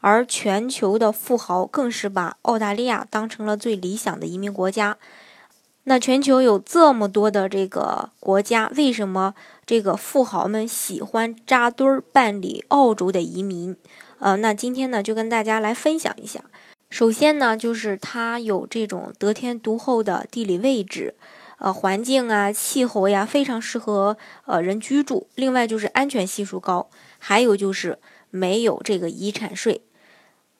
而全球的富豪更是把澳大利亚当成了最理想的移民国家。那全球有这么多的这个国家，为什么这个富豪们喜欢扎堆儿办理澳洲的移民？呃，那今天呢就跟大家来分享一下。首先呢，就是它有这种得天独厚的地理位置，呃，环境啊、气候呀，非常适合呃人居住。另外就是安全系数高，还有就是没有这个遗产税。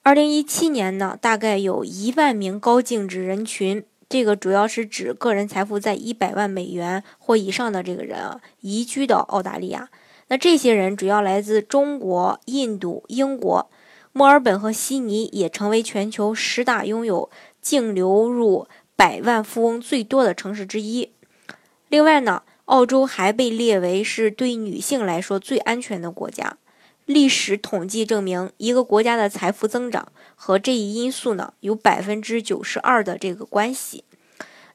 二零一七年呢，大概有一万名高净值人群，这个主要是指个人财富在一百万美元或以上的这个人啊，移居到澳大利亚。那这些人主要来自中国、印度、英国，墨尔本和悉尼也成为全球十大拥有净流入百万富翁最多的城市之一。另外呢，澳洲还被列为是对女性来说最安全的国家。历史统计证明，一个国家的财富增长和这一因素呢有百分之九十二的这个关系。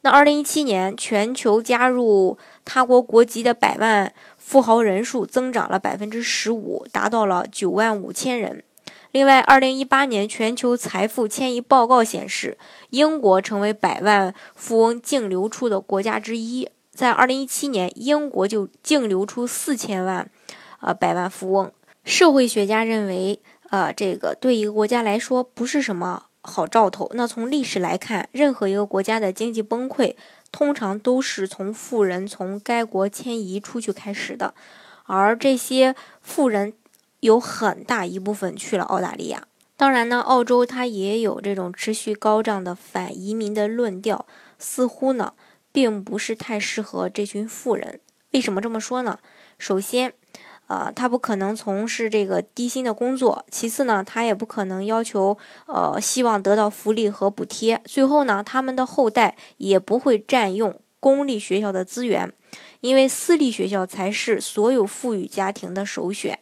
那二零一七年，全球加入他国国籍的百万富豪人数增长了百分之十五，达到了九万五千人。另外，二零一八年全球财富迁移报告显示，英国成为百万富翁净流出的国家之一。在二零一七年，英国就净流出四千万，呃，百万富翁。社会学家认为，呃，这个对一个国家来说不是什么好兆头。那从历史来看，任何一个国家的经济崩溃，通常都是从富人从该国迁移出去开始的，而这些富人有很大一部分去了澳大利亚。当然呢，澳洲它也有这种持续高涨的反移民的论调，似乎呢，并不是太适合这群富人。为什么这么说呢？首先，呃，他不可能从事这个低薪的工作。其次呢，他也不可能要求，呃，希望得到福利和补贴。最后呢，他们的后代也不会占用公立学校的资源，因为私立学校才是所有富裕家庭的首选。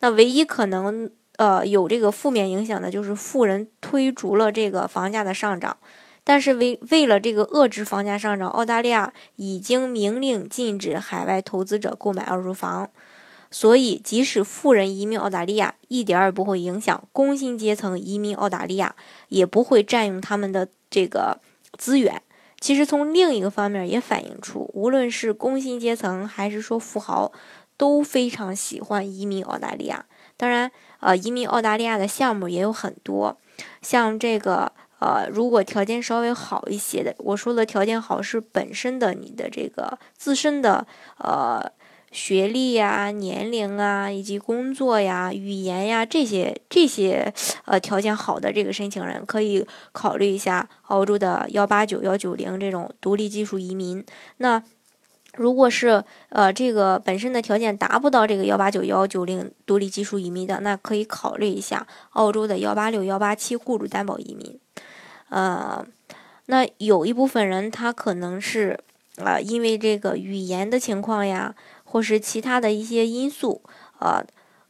那唯一可能，呃，有这个负面影响的就是富人推逐了这个房价的上涨。但是为为了这个遏制房价上涨，澳大利亚已经明令禁止海外投资者购买二手房。所以，即使富人移民澳大利亚，一点儿也不会影响工薪阶层移民澳大利亚，也不会占用他们的这个资源。其实，从另一个方面也反映出，无论是工薪阶层还是说富豪，都非常喜欢移民澳大利亚。当然，呃，移民澳大利亚的项目也有很多，像这个，呃，如果条件稍微好一些的，我说的条件好是本身的你的这个自身的，呃。学历呀、年龄啊，以及工作呀、语言呀这些这些呃条件好的这个申请人，可以考虑一下澳洲的幺八九幺九零这种独立技术移民。那如果是呃这个本身的条件达不到这个幺八九幺九零独立技术移民的，那可以考虑一下澳洲的幺八六幺八七雇主担保移民。呃，那有一部分人他可能是啊因为这个语言的情况呀。或是其他的一些因素，呃，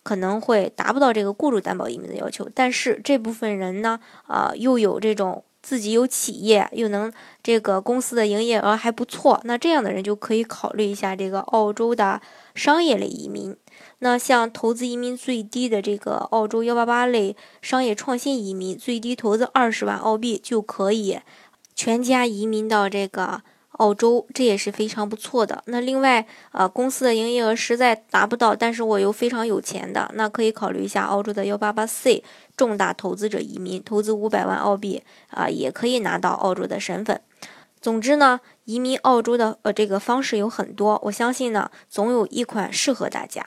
可能会达不到这个雇主担保移民的要求。但是这部分人呢，呃，又有这种自己有企业，又能这个公司的营业额还不错，那这样的人就可以考虑一下这个澳洲的商业类移民。那像投资移民最低的这个澳洲幺八八类商业创新移民，最低投资二十万澳币就可以全家移民到这个。澳洲这也是非常不错的。那另外，呃，公司的营业额实在达不到，但是我又非常有钱的，那可以考虑一下澳洲的幺八八 C 重大投资者移民，投资五百万澳币啊，也可以拿到澳洲的身份。总之呢，移民澳洲的呃这个方式有很多，我相信呢，总有一款适合大家。